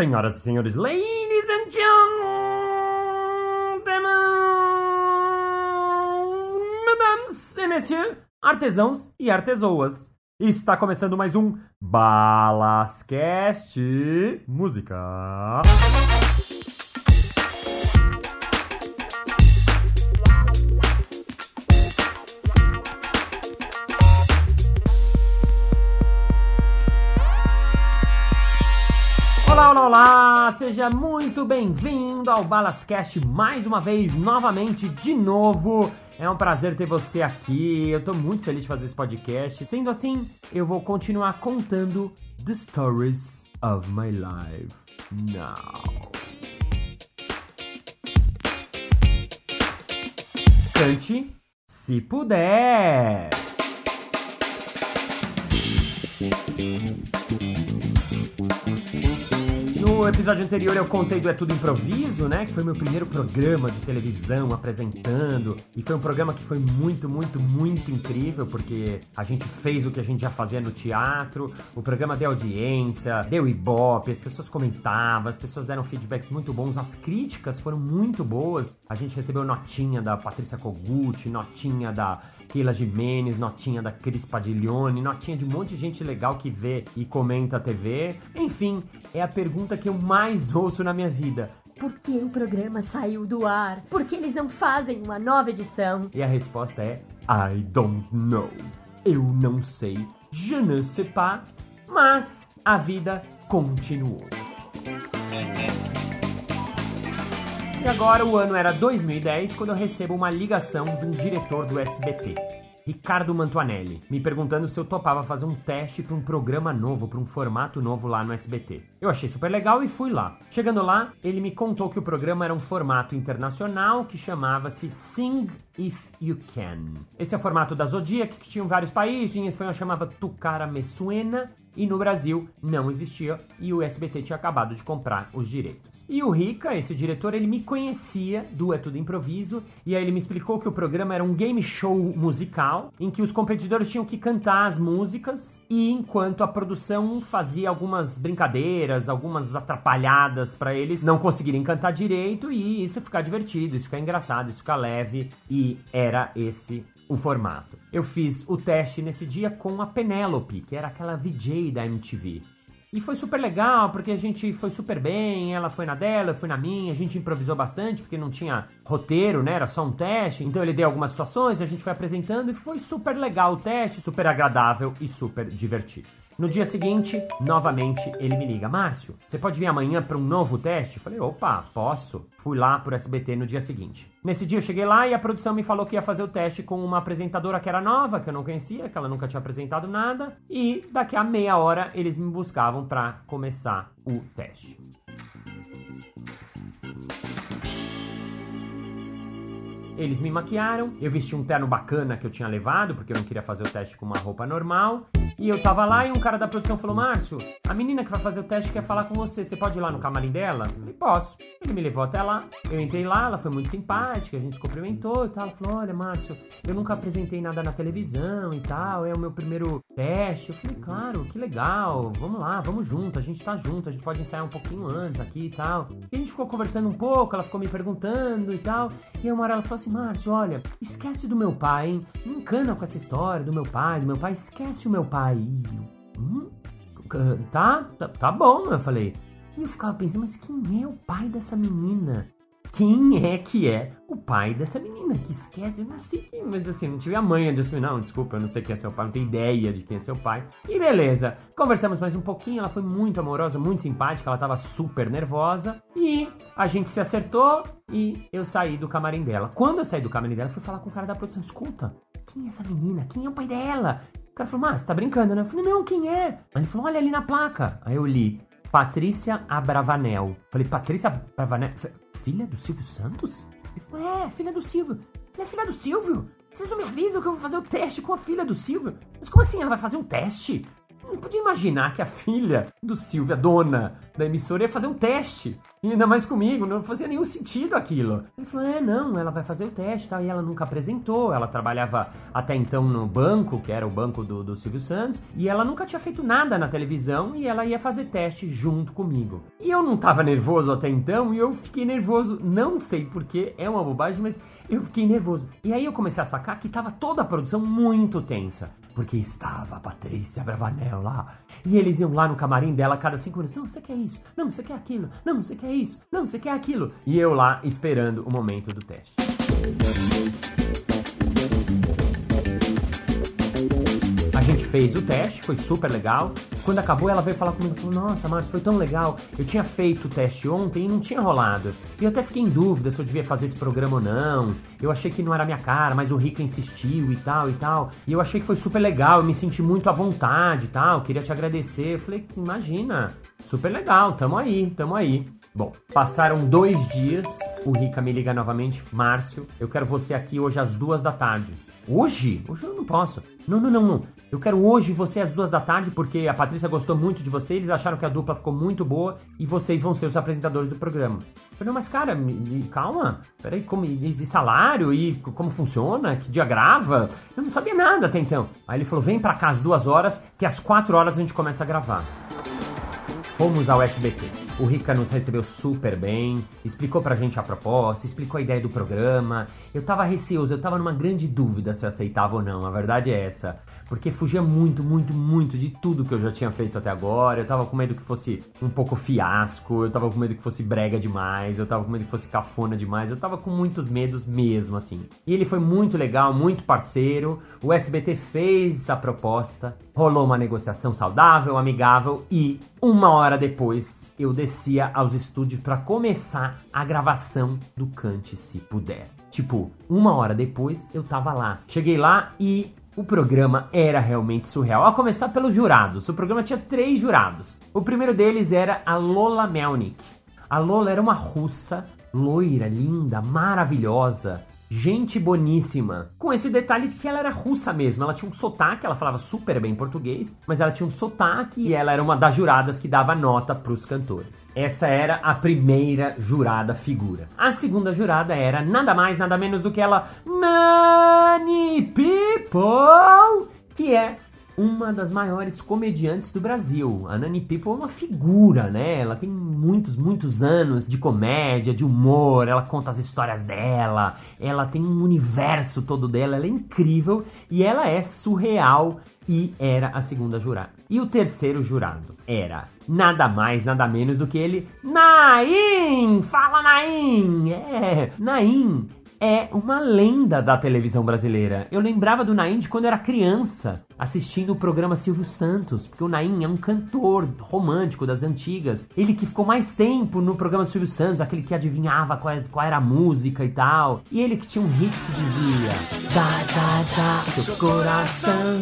Senhoras e senhores, ladies and gentlemen, mesdames e messieurs, artesãos e artesoas. Está começando mais um Balascast Música. Olá! Seja muito bem-vindo ao Balascast mais uma vez, novamente, de novo. É um prazer ter você aqui. Eu tô muito feliz de fazer esse podcast. Sendo assim, eu vou continuar contando the stories of my life now. Cante se puder. No episódio anterior eu contei do É Tudo Improviso, né? Que foi meu primeiro programa de televisão apresentando. E foi um programa que foi muito, muito, muito incrível, porque a gente fez o que a gente já fazia no teatro. O programa deu audiência, deu ibope, as pessoas comentavam, as pessoas deram feedbacks muito bons, as críticas foram muito boas. A gente recebeu notinha da Patrícia Kogut, notinha da Keila Jimenez, notinha da Cris Padiglione, notinha de um monte de gente legal que vê e comenta a TV. Enfim, é a pergunta que eu mais ouço na minha vida. Por que o programa saiu do ar? Por que eles não fazem uma nova edição? E a resposta é I don't know. Eu não sei. Je ne sais pas. Mas a vida continuou. E agora o ano era 2010 quando eu recebo uma ligação de um diretor do SBT. Ricardo Mantuanelli, me perguntando se eu topava fazer um teste para um programa novo, para um formato novo lá no SBT. Eu achei super legal e fui lá. Chegando lá, ele me contou que o programa era um formato internacional que chamava-se Sing If You Can. Esse é o formato da Zodiac, que tinha vários países, em espanhol chamava Tucara Me Suena, e no Brasil não existia e o SBT tinha acabado de comprar os direitos. E o Rica, esse diretor, ele me conhecia do É Tudo Improviso e aí ele me explicou que o programa era um game show musical em que os competidores tinham que cantar as músicas e enquanto a produção fazia algumas brincadeiras, algumas atrapalhadas para eles não conseguirem cantar direito e isso ficar divertido, isso ficar engraçado, isso ficar leve e era esse o formato. Eu fiz o teste nesse dia com a Penélope, que era aquela VJ da MTV. E foi super legal, porque a gente foi super bem, ela foi na dela, eu fui na minha, a gente improvisou bastante, porque não tinha roteiro, né? Era só um teste. Então ele deu algumas situações, a gente foi apresentando e foi super legal o teste, super agradável e super divertido. No dia seguinte, novamente, ele me liga: Márcio, você pode vir amanhã para um novo teste? Eu falei: opa, posso. Fui lá pro SBT no dia seguinte. Nesse dia eu cheguei lá e a produção me falou que ia fazer o teste com uma apresentadora que era nova, que eu não conhecia, que ela nunca tinha apresentado nada. E daqui a meia hora eles me buscavam para começar o teste. Eles me maquiaram, eu vesti um terno bacana que eu tinha levado, porque eu não queria fazer o teste com uma roupa normal. E eu tava lá e um cara da produção falou: Márcio, a menina que vai fazer o teste quer falar com você. Você pode ir lá no camarim dela? Eu falei: Posso. Ele me levou até lá. Eu entrei lá, ela foi muito simpática, a gente se cumprimentou e tal. Ela falou: Olha, Márcio, eu nunca apresentei nada na televisão e tal, é o meu primeiro teste. Eu falei: Claro, que legal, vamos lá, vamos junto, a gente tá junto, a gente pode ensaiar um pouquinho antes aqui e tal. E a gente ficou conversando um pouco, ela ficou me perguntando e tal. E aí uma hora ela falou assim: Márcio, olha, esquece do meu pai, hein? Não encana com essa história do meu pai, do meu pai, esquece o meu pai. Eu, hum, tá, tá, tá bom, eu falei. E eu ficava pensando, mas quem é o pai dessa menina? Quem é que é o pai dessa menina? Que esquece, eu não sei quem, mas assim, não tive a manha de assumir, não, desculpa, eu não sei quem é seu pai, não tenho ideia de quem é seu pai. E beleza, conversamos mais um pouquinho, ela foi muito amorosa, muito simpática, ela tava super nervosa. E a gente se acertou e eu saí do camarim dela. Quando eu saí do camarim dela, fui falar com o cara da produção, escuta, quem é essa menina? Quem é o pai dela? O cara falou, mas você tá brincando, né? Eu falei, não, quem é? Aí ele falou, olha ali na placa. Aí eu li, Patrícia Abravanel. Falei, Patrícia Abravanel? Filha do Silvio Santos? Ele falou, é, filha do Silvio. Falei, é filha do Silvio? Vocês não me avisam que eu vou fazer o teste com a filha do Silvio? Mas como assim ela vai fazer um teste? Não podia imaginar que a filha do Silvio, a dona da emissora, ia fazer um teste. E ainda mais comigo, não fazia nenhum sentido aquilo. Ele falou: é, não, ela vai fazer o teste tal. E ela nunca apresentou. Ela trabalhava até então no banco, que era o banco do, do Silvio Santos, e ela nunca tinha feito nada na televisão e ela ia fazer teste junto comigo. E eu não tava nervoso até então, e eu fiquei nervoso, não sei porquê, é uma bobagem, mas eu fiquei nervoso. E aí eu comecei a sacar que tava toda a produção muito tensa. Porque estava a Patrícia Bravanel lá. E eles iam lá no camarim dela cada cinco minutos. Não, você quer isso. Não, você quer aquilo. Não, você quer isso. Não, você quer aquilo. E eu lá esperando o momento do teste. Fez o teste, foi super legal. Quando acabou, ela veio falar comigo e falou: Nossa, Márcio, foi tão legal. Eu tinha feito o teste ontem e não tinha rolado. E eu até fiquei em dúvida se eu devia fazer esse programa ou não. Eu achei que não era minha cara, mas o Rica insistiu e tal e tal. E eu achei que foi super legal, eu me senti muito à vontade e tal. Queria te agradecer. Eu falei: Imagina, super legal, tamo aí, tamo aí. Bom, passaram dois dias, o Rica me liga novamente, Márcio, eu quero você aqui hoje às duas da tarde. Hoje? Hoje eu não posso. Não, não, não, não. Eu quero hoje você às duas da tarde, porque a Patrícia gostou muito de você, eles acharam que a dupla ficou muito boa e vocês vão ser os apresentadores do programa. Eu falei, mas cara, me, me, calma, peraí, como, e salário e como funciona, que dia grava? Eu não sabia nada até então. Aí ele falou, vem pra cá às duas horas, que às quatro horas a gente começa a gravar. Fomos ao SBT. O Rica nos recebeu super bem, explicou pra gente a proposta, explicou a ideia do programa. Eu tava receoso, eu tava numa grande dúvida se eu aceitava ou não, a verdade é essa porque fugia muito, muito, muito de tudo que eu já tinha feito até agora. Eu tava com medo que fosse um pouco fiasco, eu tava com medo que fosse brega demais, eu tava com medo que fosse cafona demais, eu tava com muitos medos mesmo, assim. E ele foi muito legal, muito parceiro. O SBT fez a proposta, rolou uma negociação saudável, amigável e uma hora depois eu descia aos estúdios para começar a gravação do Cante Se Puder. Tipo, uma hora depois eu tava lá. Cheguei lá e o programa era realmente surreal. A começar pelos jurados. O programa tinha três jurados. O primeiro deles era a Lola Melnik. A Lola era uma russa, loira, linda, maravilhosa, gente boníssima. Com esse detalhe de que ela era russa mesmo. Ela tinha um sotaque, ela falava super bem português, mas ela tinha um sotaque e ela era uma das juradas que dava nota para os cantores. Essa era a primeira jurada figura. A segunda jurada era nada mais, nada menos do que ela Nani People, que é uma das maiores comediantes do Brasil. A Nani People é uma figura, né? Ela tem muitos, muitos anos de comédia, de humor, ela conta as histórias dela, ela tem um universo todo dela, ela é incrível e ela é surreal e era a segunda jurada. E o terceiro jurado era nada mais, nada menos do que ele, Naim! Fala Naim! É, Naim é uma lenda da televisão brasileira. Eu lembrava do Naim de quando era criança, assistindo o programa Silvio Santos, porque o Naim é um cantor romântico das antigas. Ele que ficou mais tempo no programa do Silvio Santos, aquele que adivinhava qual, qual era a música e tal. E ele que tinha um hit que dizia: Dá, dá, dá, seu coração,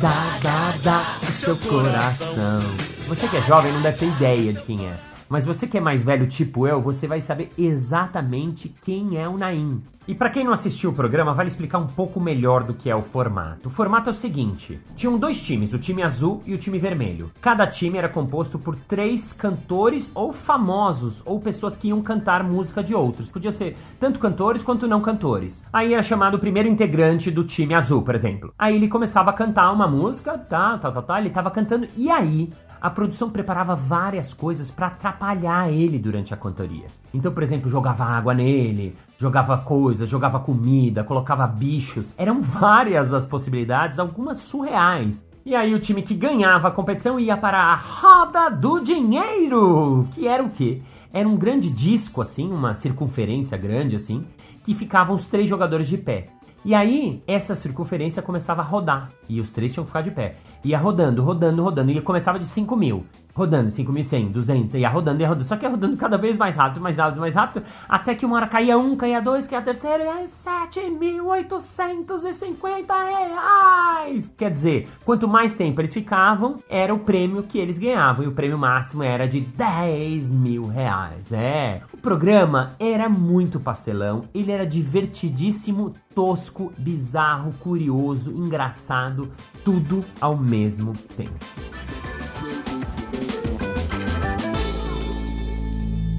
dá, dá, dá, o seu coração. Você que é jovem não deve ter ideia de quem é. Mas você que é mais velho, tipo eu, você vai saber exatamente quem é o Naim. E para quem não assistiu o programa, vale explicar um pouco melhor do que é o formato. O formato é o seguinte: tinham dois times, o time azul e o time vermelho. Cada time era composto por três cantores ou famosos, ou pessoas que iam cantar música de outros. Podia ser tanto cantores quanto não cantores. Aí era chamado o primeiro integrante do time azul, por exemplo. Aí ele começava a cantar uma música, tá, tá, tá, tá, ele tava cantando, e aí a produção preparava várias coisas para atrapalhar ele durante a cantoria. Então, por exemplo, jogava água nele, jogava coisas, jogava comida, colocava bichos. Eram várias as possibilidades, algumas surreais. E aí o time que ganhava a competição ia para a roda do dinheiro, que era o quê? Era um grande disco assim, uma circunferência grande assim, que ficavam os três jogadores de pé. E aí, essa circunferência começava a rodar. E os três tinham que ficar de pé. Ia rodando, rodando, rodando. E começava de 5 mil. Rodando 5.100, 200, ia rodando, ia rodando, só que ia rodando cada vez mais rápido, mais rápido, mais rápido, até que uma hora caía um, caía dois, caía terceiro, e aí 7.850 reais! Quer dizer, quanto mais tempo eles ficavam, era o prêmio que eles ganhavam, e o prêmio máximo era de 10 mil reais, é. O programa era muito pastelão, ele era divertidíssimo, tosco, bizarro, curioso, engraçado, tudo ao mesmo tempo.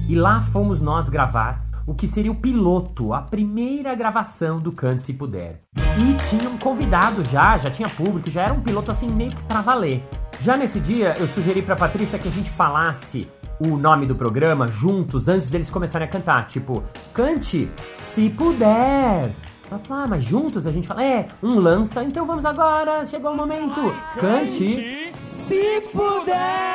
E lá fomos nós gravar o que seria o piloto, a primeira gravação do Cante Se Puder. E tinha um convidado já, já tinha público, já era um piloto assim meio que pra valer. Já nesse dia eu sugeri pra Patrícia que a gente falasse o nome do programa juntos antes deles começarem a cantar. Tipo, cante se puder. Ela falou, ah, mas juntos a gente fala, é, um lança, então vamos agora, chegou o momento. Cante se puder!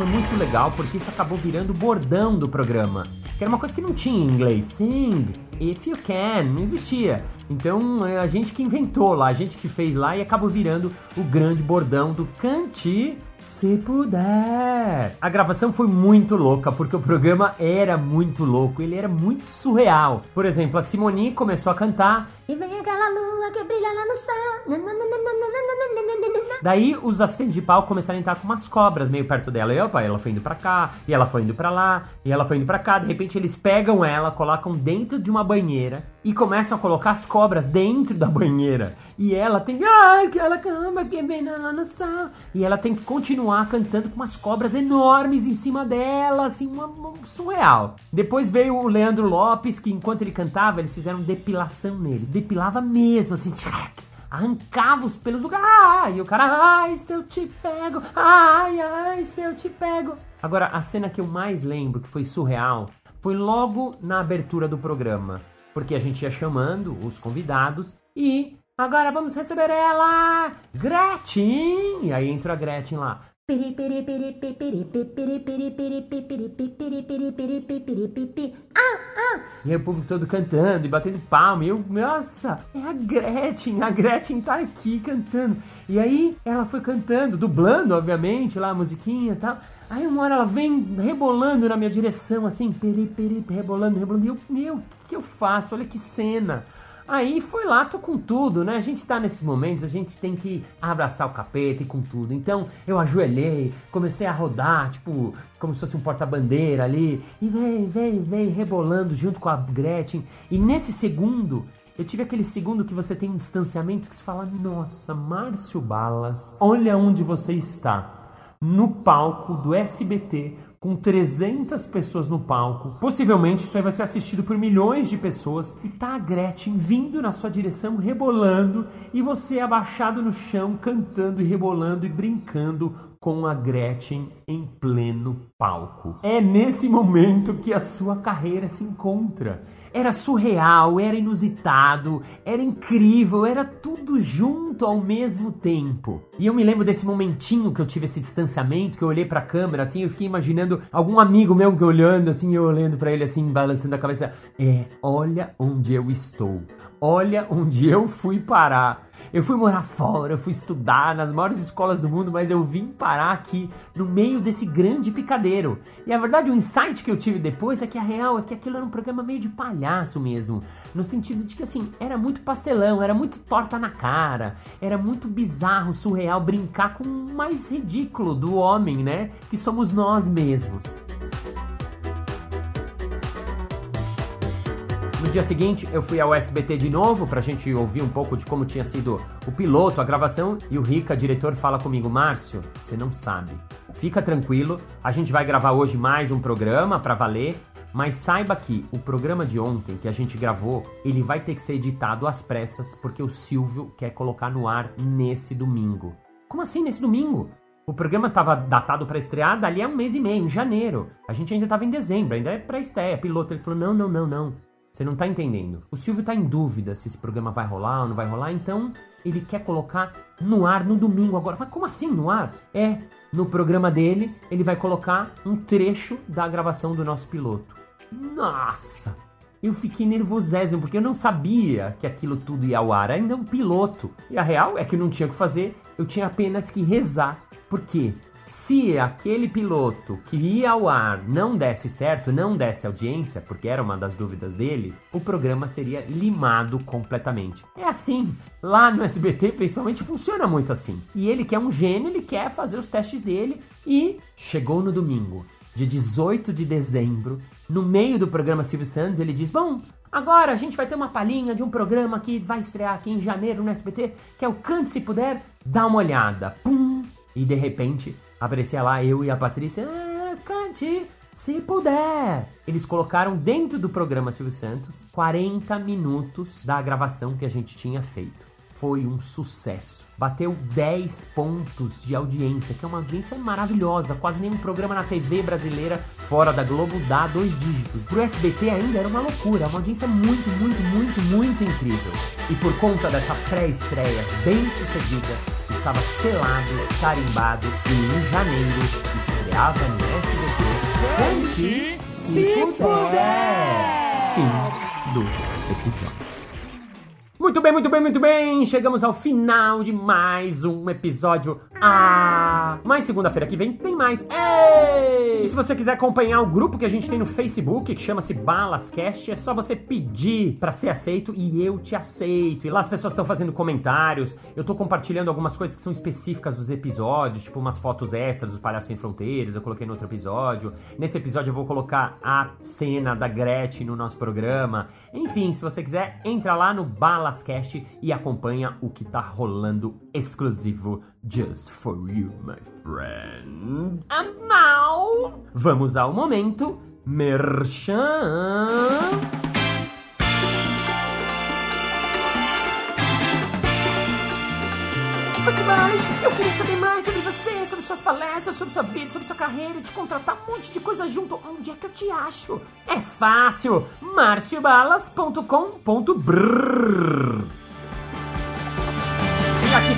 Foi muito legal porque isso acabou virando o bordão do programa. Que era uma coisa que não tinha em inglês. Sing, if you can, não existia. Então é a gente que inventou lá, a gente que fez lá e acabou virando o grande bordão do cante se puder. A gravação foi muito louca, porque o programa era muito louco, ele era muito surreal. Por exemplo, a Simone começou a cantar. E vem aquela lua que brilha lá no céu. Daí os assistentes de palco começaram a entrar com umas cobras meio perto dela. E opa, ela foi indo pra cá, e ela foi indo pra lá, e ela foi indo pra cá. De repente eles pegam ela, colocam dentro de uma banheira e começam a colocar as cobras dentro da banheira. E ela tem. Ai, aquela cama que no céu. E ela tem que continuar cantando com umas cobras enormes em cima dela, assim, uma, uma surreal. Depois veio o Leandro Lopes, que enquanto ele cantava, eles fizeram depilação nele. Depilava mesmo, assim, arrancava os pelos do cara. E o cara, ai, se eu te pego, ai, ai, se eu te pego. Agora, a cena que eu mais lembro, que foi surreal, foi logo na abertura do programa. Porque a gente ia chamando os convidados e agora vamos receber ela, Gretchen! E aí entra a Gretchen lá. Ah, ah. E aí o público todo cantando e batendo palma. E eu, nossa, é a Gretchen, a Gretchen tá aqui cantando. E aí ela foi cantando, dublando, obviamente, lá a musiquinha e tal. Aí uma hora ela vem rebolando na minha direção, assim, peri, peri, rebolando, rebolando. E eu, meu, o que eu faço? Olha que cena. Aí foi lá, tô com tudo, né? A gente tá nesses momentos, a gente tem que abraçar o capeta e com tudo. Então eu ajoelhei, comecei a rodar, tipo, como se fosse um porta-bandeira ali. E vem, vem, vem, rebolando junto com a Gretchen. E nesse segundo, eu tive aquele segundo que você tem um distanciamento que você fala: Nossa, Márcio Balas, olha onde você está. No palco do SBT, com 300 pessoas no palco. Possivelmente isso aí vai ser assistido por milhões de pessoas. E tá a Gretchen vindo na sua direção, rebolando, e você abaixado no chão, cantando e rebolando e brincando com a Gretchen em pleno palco. É nesse momento que a sua carreira se encontra. Era surreal, era inusitado, era incrível, era tudo junto ao mesmo tempo. E eu me lembro desse momentinho que eu tive esse distanciamento, que eu olhei pra câmera assim, eu fiquei imaginando algum amigo meu que olhando assim, eu olhando para ele assim, balançando a cabeça. É, olha onde eu estou. Olha onde eu fui parar. Eu fui morar fora, eu fui estudar nas maiores escolas do mundo, mas eu vim parar aqui no meio desse grande picadeiro. E a verdade, o insight que eu tive depois é que a real é que aquilo era um programa meio de palhaço mesmo. No sentido de que, assim, era muito pastelão, era muito torta na cara, era muito bizarro, surreal brincar com o mais ridículo do homem, né? Que somos nós mesmos. No dia seguinte, eu fui ao SBT de novo pra gente ouvir um pouco de como tinha sido o piloto, a gravação, e o Rica, diretor, fala comigo: Márcio, você não sabe. Fica tranquilo, a gente vai gravar hoje mais um programa para valer, mas saiba que o programa de ontem que a gente gravou, ele vai ter que ser editado às pressas porque o Silvio quer colocar no ar nesse domingo. Como assim nesse domingo? O programa estava datado para estrear dali a um mês e meio, em janeiro. A gente ainda estava em dezembro, ainda é pré-estreia, piloto. Ele falou: não, não, não, não. Você não tá entendendo. O Silvio tá em dúvida se esse programa vai rolar ou não vai rolar, então ele quer colocar no ar no domingo agora. Mas como assim no ar? É, no programa dele, ele vai colocar um trecho da gravação do nosso piloto. Nossa! Eu fiquei nervosésimo, porque eu não sabia que aquilo tudo ia ao ar, ainda é um piloto. E a real é que não tinha o que fazer, eu tinha apenas que rezar. Por quê? Se aquele piloto que ia ao ar não desse certo, não desse audiência, porque era uma das dúvidas dele, o programa seria limado completamente. É assim. Lá no SBT, principalmente, funciona muito assim. E ele, que é um gênio, ele quer fazer os testes dele e chegou no domingo, dia 18 de dezembro, no meio do programa Silvio Santos, ele diz: Bom, Agora a gente vai ter uma palhinha de um programa que vai estrear aqui em janeiro no SBT, que é o Cante Se Puder, dá uma olhada. Pum! E de repente aparecia lá eu e a Patrícia, ah, cante se puder. Eles colocaram dentro do programa Silvio Santos 40 minutos da gravação que a gente tinha feito foi um sucesso. Bateu 10 pontos de audiência, que é uma audiência maravilhosa. Quase nenhum programa na TV brasileira fora da Globo dá dois dígitos. Pro SBT ainda era uma loucura, uma audiência muito, muito, muito, muito incrível. E por conta dessa pré-estreia bem sucedida, estava selado, carimbado e em janeiro estreava no SBT. Cante se puder! Fim do episódio. Muito bem, muito bem, muito bem! Chegamos ao final de mais um episódio. Ah! Mas segunda-feira que vem tem mais. Ei! E se você quiser acompanhar o grupo que a gente tem no Facebook, que chama-se Balascast, é só você pedir para ser aceito e eu te aceito. E lá as pessoas estão fazendo comentários. Eu tô compartilhando algumas coisas que são específicas dos episódios, tipo umas fotos extras dos Palhaços Sem Fronteiras, eu coloquei no outro episódio. Nesse episódio eu vou colocar a cena da Gretchen no nosso programa. Enfim, se você quiser, entra lá no Balascast e acompanha o que tá rolando exclusivo just for you, my friend. And now, vamos ao momento Merchan. Eu queria saber mais sobre você, sobre suas palestras, sobre sua vida, sobre sua carreira, te contratar um monte de coisa junto. Onde é que eu te acho? É fácil! marciobalas.com.br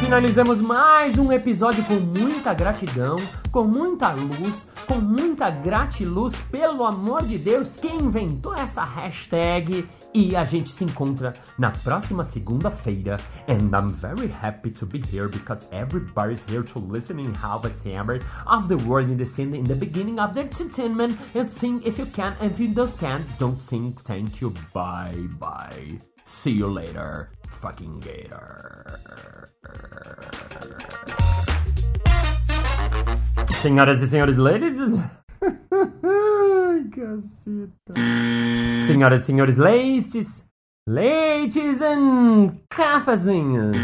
finalizamos mais um episódio com muita gratidão, com muita luz, com muita gratiluz, pelo amor de Deus, quem inventou essa hashtag e a gente se encontra na próxima segunda-feira. And I'm very happy to be here because everybody's here to listen in how the hammer of the word in the scene in the beginning of the entertainment and sing if you can. And if you don't can, don't sing. Thank you. Bye bye. See you later. Fucking gator. Senhoras e senhores, ladies. Caceta. Senhoras e senhores, leites, leites e cafezinhos.